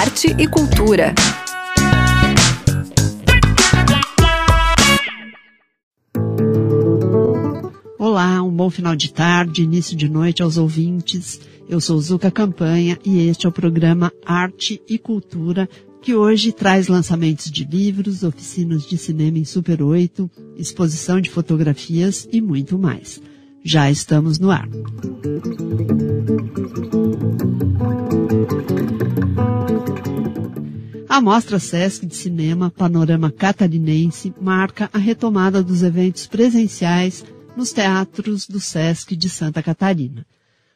arte e cultura. Olá, um bom final de tarde, início de noite aos ouvintes. Eu sou Zuka Campanha e este é o programa Arte e Cultura, que hoje traz lançamentos de livros, oficinas de cinema em Super 8, exposição de fotografias e muito mais. Já estamos no ar. A Mostra Sesc de Cinema Panorama Catarinense marca a retomada dos eventos presenciais nos teatros do Sesc de Santa Catarina.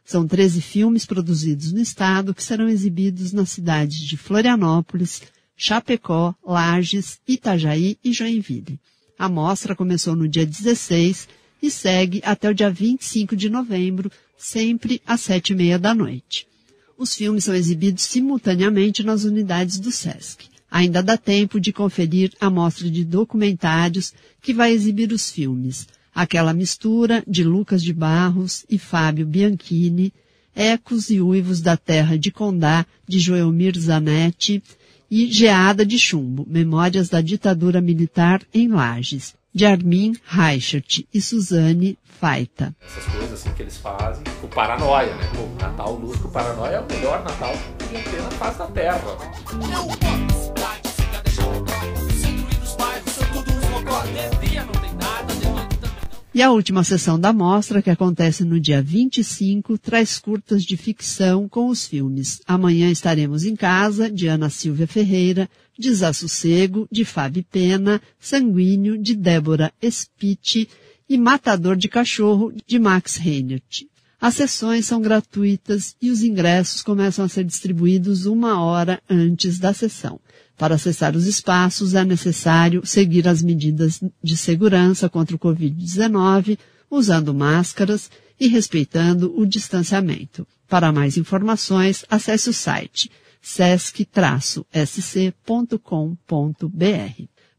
São 13 filmes produzidos no estado que serão exibidos nas cidades de Florianópolis, Chapecó, Lages, Itajaí e Joinville. A mostra começou no dia 16 e segue até o dia 25 de novembro, sempre às sete e meia da noite. Os filmes são exibidos simultaneamente nas unidades do SESC. Ainda dá tempo de conferir a mostra de documentários que vai exibir os filmes Aquela mistura de Lucas de Barros e Fábio Bianchini, Ecos e Uivos da Terra de Condá, de Joelmir Zanetti, e Geada de Chumbo, Memórias da Ditadura Militar em Lages, de Armin Reichert e Suzane Faita. Essas coisas assim que eles fazem, o paranoia, né? O Natal Luz, o paranoia é o melhor Natal que tem na face da Terra. E a última sessão da mostra, que acontece no dia 25, traz curtas de ficção com os filmes Amanhã Estaremos em Casa, de Ana Silvia Ferreira, Desassossego, de Fábio Pena, Sanguíneo, de Débora Spiti e Matador de Cachorro, de Max Reinert. As sessões são gratuitas e os ingressos começam a ser distribuídos uma hora antes da sessão. Para acessar os espaços é necessário seguir as medidas de segurança contra o Covid-19, usando máscaras e respeitando o distanciamento. Para mais informações, acesse o site sesc-sc.com.br.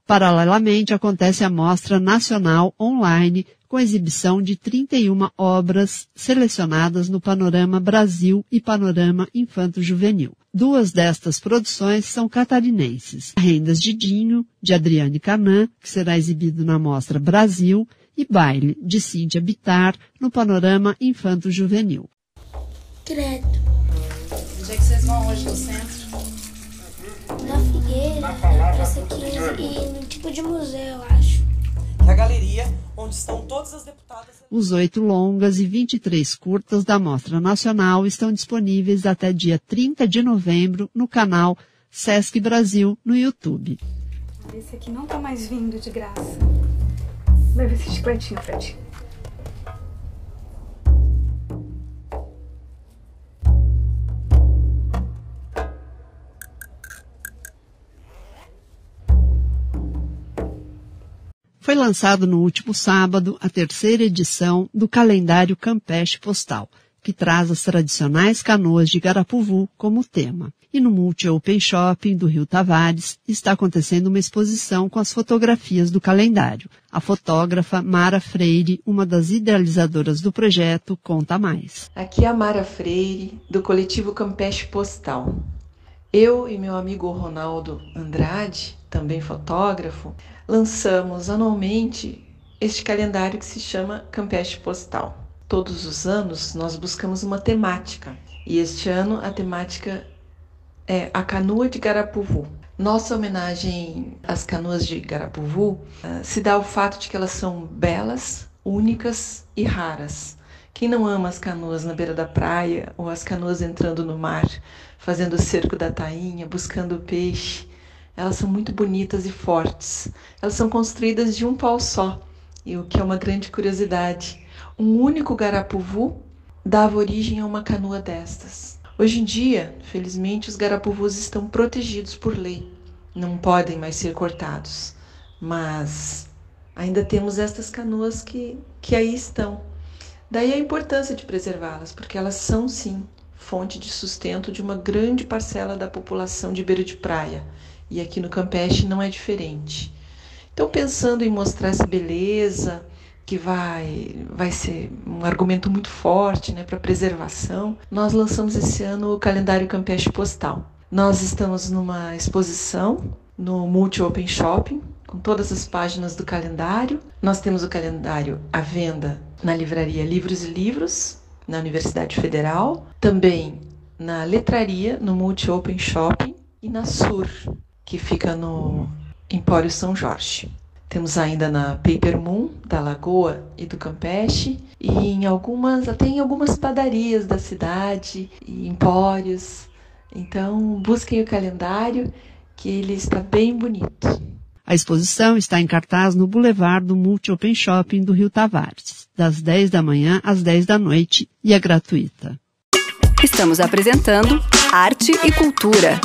Paralelamente, acontece a Mostra Nacional Online com exibição de 31 obras selecionadas no Panorama Brasil e Panorama Infanto Juvenil. Duas destas produções são catarinenses. Rendas de Dinho, de Adriane Canã, que será exibido na Mostra Brasil, e Baile, de Cíntia Bitar, no Panorama Infanto Juvenil. Credo. Onde é que vocês vão hoje no centro? Na Figueira, na Praça 15 e no tipo de museu, eu acho. Na galeria, onde estão todas as deputadas. Os oito longas e 23 curtas da Mostra Nacional estão disponíveis até dia 30 de novembro no canal Sesc Brasil no YouTube. Esse aqui não tá mais vindo de graça. Leva esse chicletinho, Fred. Foi lançado no último sábado a terceira edição do calendário Campeche Postal, que traz as tradicionais canoas de Garapuvu como tema. E no Multi Open Shopping do Rio Tavares está acontecendo uma exposição com as fotografias do calendário. A fotógrafa Mara Freire, uma das idealizadoras do projeto, conta mais. Aqui é a Mara Freire, do coletivo Campeche Postal. Eu e meu amigo Ronaldo Andrade, também fotógrafo, lançamos anualmente este calendário que se chama Campeche Postal. Todos os anos nós buscamos uma temática e este ano a temática é a canoa de Garapuvu. Nossa homenagem às canoas de Garapuvu uh, se dá ao fato de que elas são belas, únicas e raras. Quem não ama as canoas na beira da praia ou as canoas entrando no mar, fazendo o cerco da tainha, buscando peixe, elas são muito bonitas e fortes. Elas são construídas de um pau só, e o que é uma grande curiosidade, um único garapuvu dava origem a uma canoa destas. Hoje em dia, felizmente, os garapuvus estão protegidos por lei, não podem mais ser cortados, mas ainda temos estas canoas que, que aí estão. Daí a importância de preservá-las, porque elas são sim fonte de sustento de uma grande parcela da população de beira de praia e aqui no Campeche não é diferente. Então, pensando em mostrar essa beleza, que vai, vai ser um argumento muito forte né, para preservação, nós lançamos esse ano o calendário Campeche Postal. Nós estamos numa exposição no Multi Open Shopping, com todas as páginas do calendário. Nós temos o calendário à venda na livraria Livros e Livros, na Universidade Federal, também na letraria, no Multi Open Shopping e na Sur, que fica no Empório São Jorge. Temos ainda na Paper Moon, da Lagoa e do Campeche, e em algumas, até em algumas padarias da cidade e empórios. Então, busquem o calendário, que ele está bem bonito. A exposição está em cartaz no Boulevard do Multi Open Shopping do Rio Tavares, das 10 da manhã às 10 da noite e é gratuita. Estamos apresentando Arte e Cultura.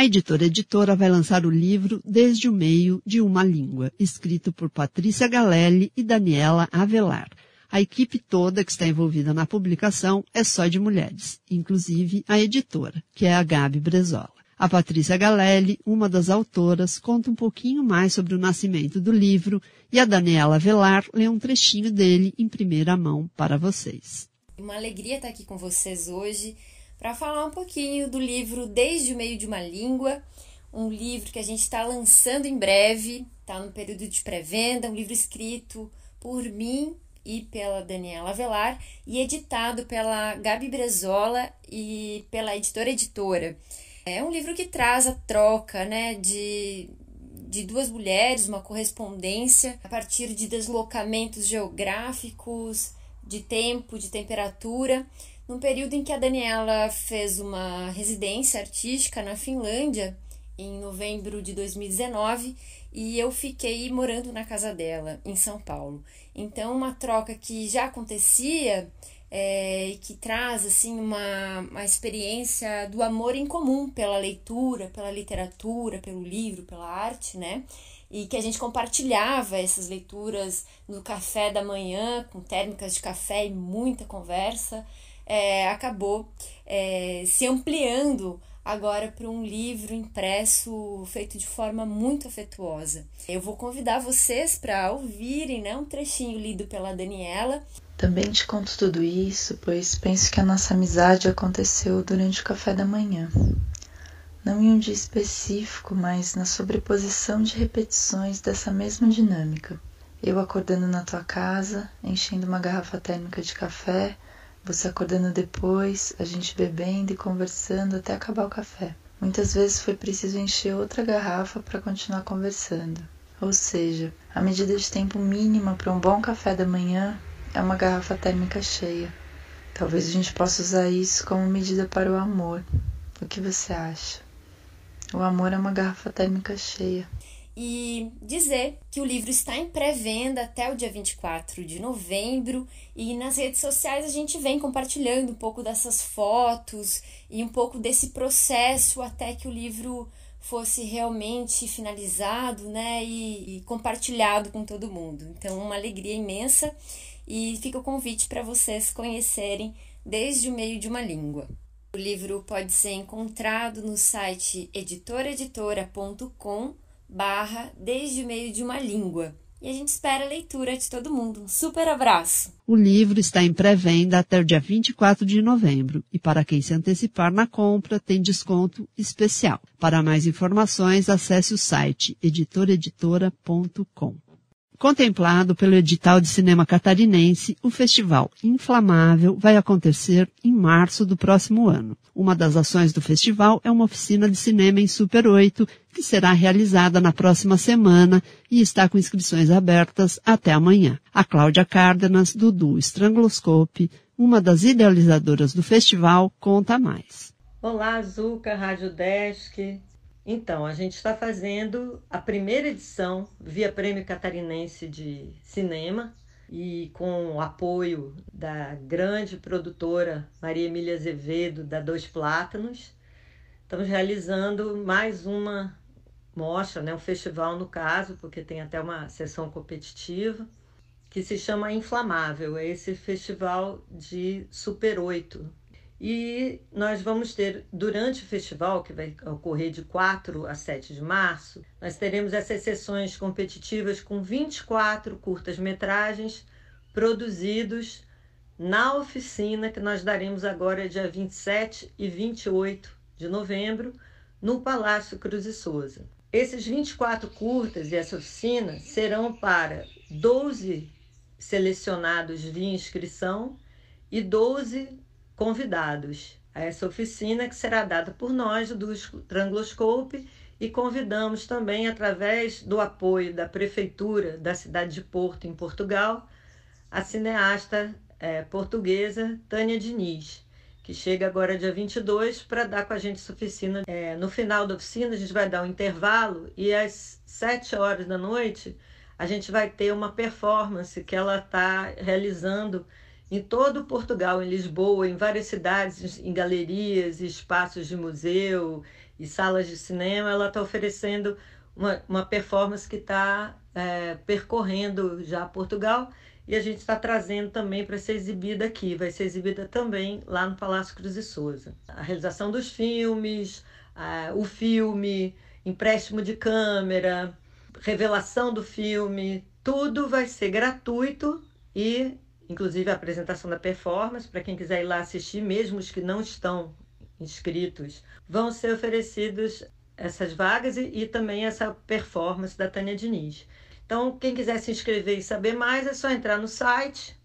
A editora Editora vai lançar o livro Desde o Meio de uma Língua, escrito por Patrícia Galelli e Daniela Avelar. A equipe toda que está envolvida na publicação é só de mulheres, inclusive a editora, que é a Gabi Brezola. A Patrícia Galelli, uma das autoras, conta um pouquinho mais sobre o nascimento do livro e a Daniela Avelar lê um trechinho dele em primeira mão para vocês. Uma alegria estar aqui com vocês hoje para falar um pouquinho do livro Desde o Meio de uma Língua, um livro que a gente está lançando em breve, está no período de pré-venda, um livro escrito por mim e pela Daniela Avelar e editado pela Gabi Brezola e pela editora Editora. É um livro que traz a troca né, de, de duas mulheres, uma correspondência a partir de deslocamentos geográficos, de tempo, de temperatura, num período em que a Daniela fez uma residência artística na Finlândia, em novembro de 2019, e eu fiquei morando na casa dela, em São Paulo. Então, uma troca que já acontecia é, e que traz assim uma, uma experiência do amor em comum pela leitura, pela literatura, pelo livro, pela arte, né? E que a gente compartilhava essas leituras no café da manhã, com térmicas de café e muita conversa é, acabou é, se ampliando agora para um livro impresso feito de forma muito afetuosa. Eu vou convidar vocês para ouvirem né, um trechinho lido pela Daniela. Também te conto tudo isso, pois penso que a nossa amizade aconteceu durante o café da manhã. Não em um dia específico, mas na sobreposição de repetições dessa mesma dinâmica. Eu acordando na tua casa, enchendo uma garrafa térmica de café, você acordando depois, a gente bebendo e conversando até acabar o café. Muitas vezes foi preciso encher outra garrafa para continuar conversando. Ou seja, a medida de tempo mínima para um bom café da manhã é uma garrafa térmica cheia. Talvez a gente possa usar isso como medida para o amor. O que você acha? O amor é uma garrafa térmica cheia e dizer que o livro está em pré-venda até o dia 24 de novembro e nas redes sociais a gente vem compartilhando um pouco dessas fotos e um pouco desse processo até que o livro fosse realmente finalizado, né, e, e compartilhado com todo mundo. Então, uma alegria imensa e fica o convite para vocês conhecerem desde o meio de uma língua. O livro pode ser encontrado no site editoreditora.com barra desde o meio de uma língua. E a gente espera a leitura de todo mundo. Um super abraço! O livro está em pré-venda até o dia 24 de novembro e para quem se antecipar na compra tem desconto especial. Para mais informações, acesse o site editoreditora.com. Contemplado pelo edital de cinema catarinense, o festival Inflamável vai acontecer em março do próximo ano. Uma das ações do festival é uma oficina de cinema em Super 8, que será realizada na próxima semana e está com inscrições abertas até amanhã. A Cláudia Cárdenas, do Duo Strangloscope, uma das idealizadoras do festival, conta mais. Olá, Zuca, Rádio Desk. Então, a gente está fazendo a primeira edição via Prêmio Catarinense de Cinema e com o apoio da grande produtora Maria Emília Azevedo, da Dois Plátanos. Estamos realizando mais uma mostra, né, um festival no caso, porque tem até uma sessão competitiva, que se chama Inflamável. É esse festival de Super 8, e nós vamos ter, durante o festival, que vai ocorrer de 4 a 7 de março, nós teremos essas sessões competitivas com 24 curtas-metragens produzidos na oficina que nós daremos agora dia 27 e 28 de novembro no Palácio Cruz e Souza. Esses 24 curtas e essa oficina serão para 12 selecionados via inscrição e 12 convidados a essa oficina que será dada por nós do Trangloscope e convidamos também através do apoio da prefeitura da cidade de Porto em Portugal a cineasta é, portuguesa Tânia Diniz que chega agora dia 22 para dar com a gente essa oficina. É, no final da oficina, a gente vai dar um intervalo e às 7 horas da noite a gente vai ter uma performance que ela está realizando em todo Portugal, em Lisboa, em várias cidades, em galerias, espaços de museu e salas de cinema. Ela está oferecendo uma, uma performance que está é, percorrendo já Portugal e a gente está trazendo também para ser exibida aqui. Vai ser exibida também lá no Palácio Cruz e Souza. A realização dos filmes, o filme, empréstimo de câmera, revelação do filme, tudo vai ser gratuito e, inclusive, a apresentação da performance, para quem quiser ir lá assistir, mesmo os que não estão inscritos, vão ser oferecidos essas vagas e, e também essa performance da Tânia Diniz. Então, quem quiser se inscrever e saber mais, é só entrar no site,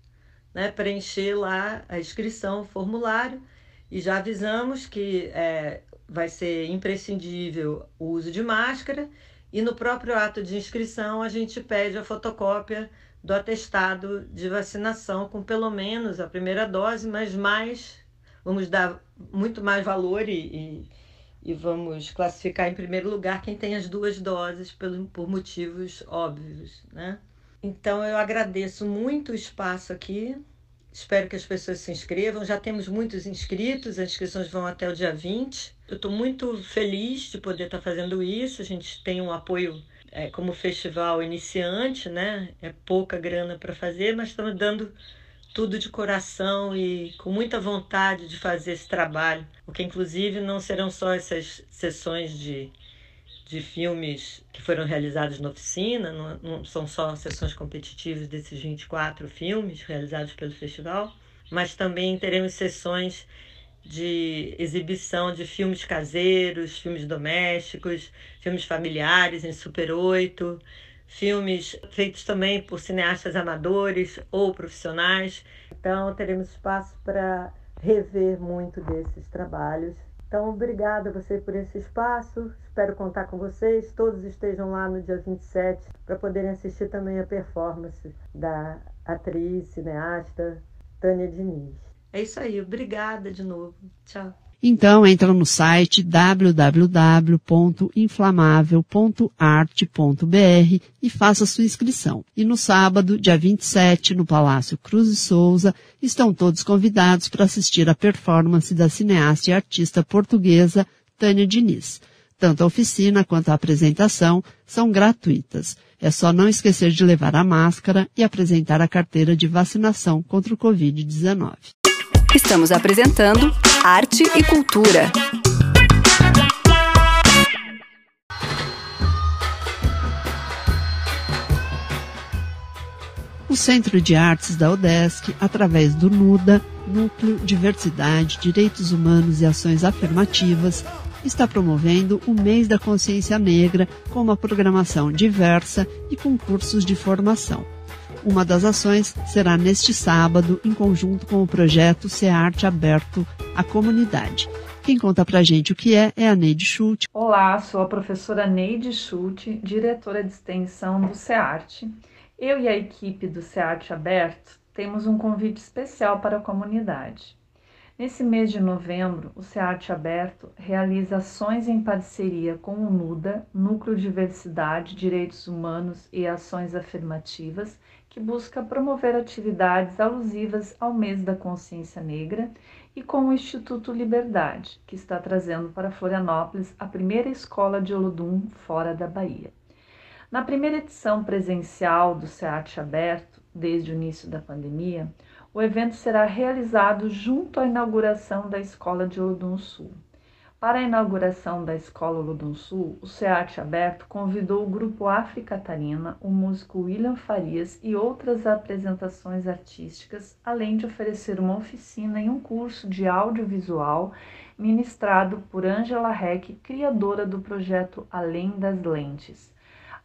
né, preencher lá a inscrição, o formulário, e já avisamos que é, vai ser imprescindível o uso de máscara, e no próprio ato de inscrição a gente pede a fotocópia do atestado de vacinação com pelo menos a primeira dose, mas mais, vamos dar muito mais valor e, e e vamos classificar em primeiro lugar quem tem as duas doses pelo, por motivos óbvios, né? Então eu agradeço muito o espaço aqui. Espero que as pessoas se inscrevam. Já temos muitos inscritos, as inscrições vão até o dia 20. Eu estou muito feliz de poder estar fazendo isso. A gente tem um apoio é, como festival iniciante, né? É pouca grana para fazer, mas estamos dando tudo de coração e com muita vontade de fazer esse trabalho, porque inclusive não serão só essas sessões de, de filmes que foram realizados na oficina, não, não são só sessões competitivas desses 24 filmes realizados pelo festival, mas também teremos sessões de exibição de filmes caseiros, filmes domésticos, filmes familiares em Super 8, filmes feitos também por cineastas amadores ou profissionais. Então, teremos espaço para rever muito desses trabalhos. Então, obrigada a você por esse espaço. Espero contar com vocês. Todos estejam lá no dia 27 para poderem assistir também a performance da atriz, cineasta Tânia Diniz. É isso aí. Obrigada de novo. Tchau. Então entra no site www.inflamável.arte.br e faça sua inscrição. E no sábado, dia 27, no Palácio Cruz e Souza, estão todos convidados para assistir à performance da cineasta e artista portuguesa Tânia Diniz. Tanto a oficina quanto a apresentação são gratuitas. É só não esquecer de levar a máscara e apresentar a carteira de vacinação contra o Covid-19. Estamos apresentando Arte e Cultura. O Centro de Artes da UDESC, através do NUDA, Núcleo Diversidade, Direitos Humanos e Ações Afirmativas, está promovendo o Mês da Consciência Negra com uma programação diversa e com cursos de formação. Uma das ações será neste sábado, em conjunto com o projeto Arte Aberto à Comunidade. Quem conta pra gente o que é é a Neide Schulte. Olá, sou a professora Neide Schulte, diretora de extensão do SEARTE. Eu e a equipe do SEARTE Aberto temos um convite especial para a comunidade. Nesse mês de novembro, o SEARTE Aberto realiza ações em parceria com o NUDA, Núcleo Diversidade, Direitos Humanos e Ações Afirmativas, que busca promover atividades alusivas ao mês da consciência negra, e com o Instituto Liberdade, que está trazendo para Florianópolis a primeira escola de Olodum fora da Bahia. Na primeira edição presencial do SEAT Aberto, desde o início da pandemia, o evento será realizado junto à inauguração da Escola de Olodum Sul. Para a inauguração da Escola Lodum Sul, o SEAT Aberto convidou o grupo África Catarina, o músico William Farias e outras apresentações artísticas, além de oferecer uma oficina e um curso de audiovisual ministrado por Angela Heck, criadora do projeto Além das Lentes.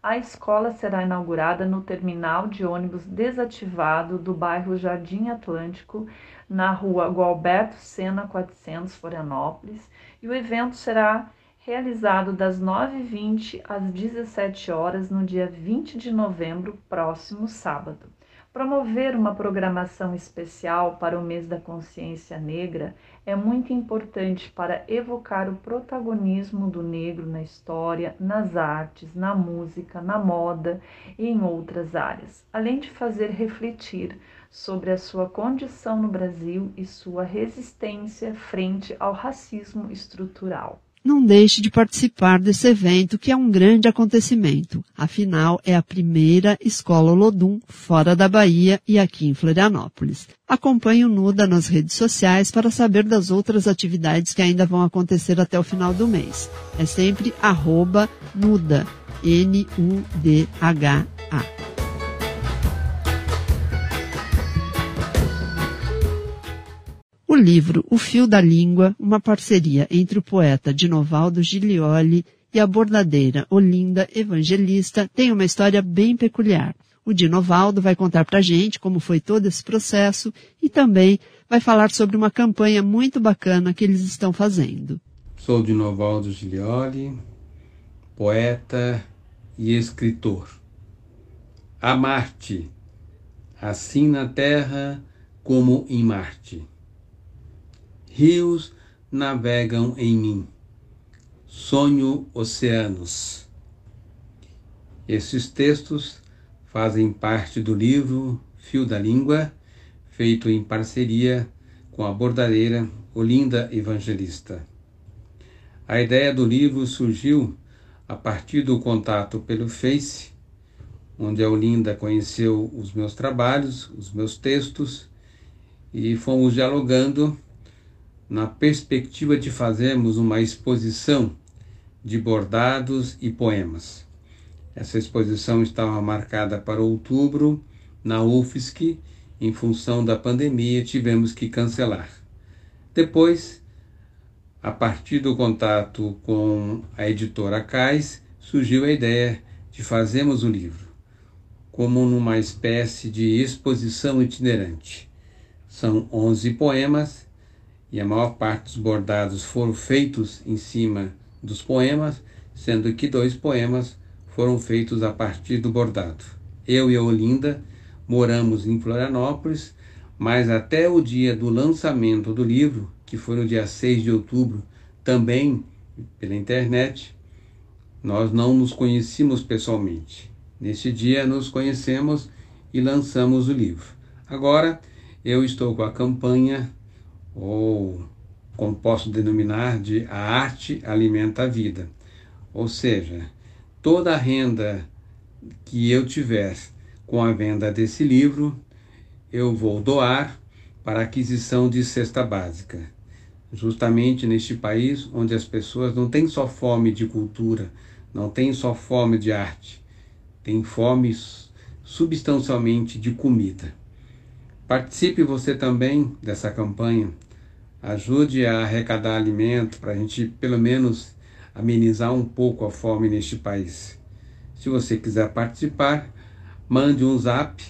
A escola será inaugurada no terminal de ônibus desativado do bairro Jardim Atlântico, na rua Gualberto Sena 400, Florianópolis, e o evento será realizado das 9h20 às 17 horas no dia 20 de novembro, próximo sábado. Promover uma programação especial para o mês da consciência negra é muito importante para evocar o protagonismo do negro na história, nas artes, na música, na moda e em outras áreas, além de fazer refletir sobre a sua condição no Brasil e sua resistência frente ao racismo estrutural não deixe de participar desse evento que é um grande acontecimento. Afinal, é a primeira escola Olodum fora da Bahia e aqui em Florianópolis. Acompanhe o Nuda nas redes sociais para saber das outras atividades que ainda vão acontecer até o final do mês. É sempre arroba Nuda, N-U-D-H-A. Livro O Fio da Língua, uma parceria entre o poeta Dinovaldo Giglioli e a bordadeira Olinda Evangelista, tem uma história bem peculiar. O Dinovaldo vai contar pra gente como foi todo esse processo e também vai falar sobre uma campanha muito bacana que eles estão fazendo. Sou Dinovaldo Giglioli, poeta e escritor. A Marte, assim na Terra como em Marte rios navegam em mim, sonho oceanos. Esses textos fazem parte do livro Fio da Língua, feito em parceria com a bordadeira Olinda Evangelista. A ideia do livro surgiu a partir do contato pelo Face, onde a Olinda conheceu os meus trabalhos, os meus textos, e fomos dialogando na perspectiva de fazermos uma exposição de bordados e poemas. Essa exposição estava marcada para outubro na UFSC, em função da pandemia, tivemos que cancelar. Depois, a partir do contato com a editora Cais, surgiu a ideia de fazermos o livro como numa espécie de exposição itinerante. São 11 poemas e a maior parte dos bordados foram feitos em cima dos poemas, sendo que dois poemas foram feitos a partir do bordado. Eu e a Olinda moramos em Florianópolis, mas até o dia do lançamento do livro, que foi no dia 6 de outubro, também pela internet, nós não nos conhecíamos pessoalmente. Neste dia nos conhecemos e lançamos o livro. Agora eu estou com a campanha ou como posso denominar de a arte alimenta a vida. Ou seja, toda a renda que eu tiver com a venda desse livro, eu vou doar para aquisição de cesta básica. Justamente neste país onde as pessoas não têm só fome de cultura, não têm só fome de arte, têm fome substancialmente de comida. Participe você também dessa campanha. Ajude a arrecadar alimento para a gente, pelo menos, amenizar um pouco a fome neste país. Se você quiser participar, mande um zap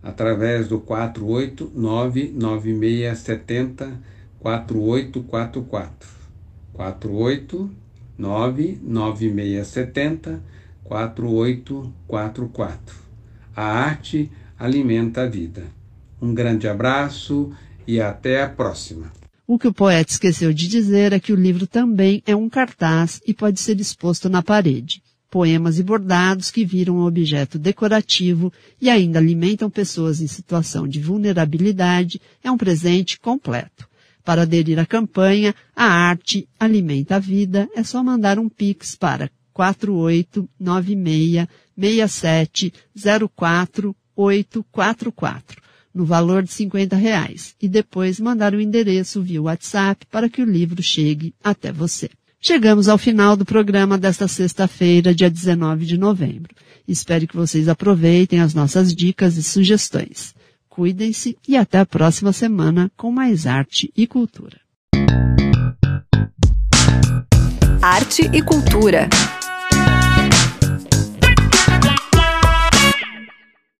através do 4899670 4844. 4899670 4844. A arte alimenta a vida. Um grande abraço e até a próxima. O que o poeta esqueceu de dizer é que o livro também é um cartaz e pode ser exposto na parede. Poemas e bordados que viram um objeto decorativo e ainda alimentam pessoas em situação de vulnerabilidade é um presente completo. Para aderir à campanha A Arte Alimenta a Vida, é só mandar um pix para 4896 67 04844 no valor de 50 reais, e depois mandar o endereço via WhatsApp para que o livro chegue até você. Chegamos ao final do programa desta sexta-feira, dia 19 de novembro. Espero que vocês aproveitem as nossas dicas e sugestões. Cuidem-se e até a próxima semana com mais arte e cultura. Arte e cultura.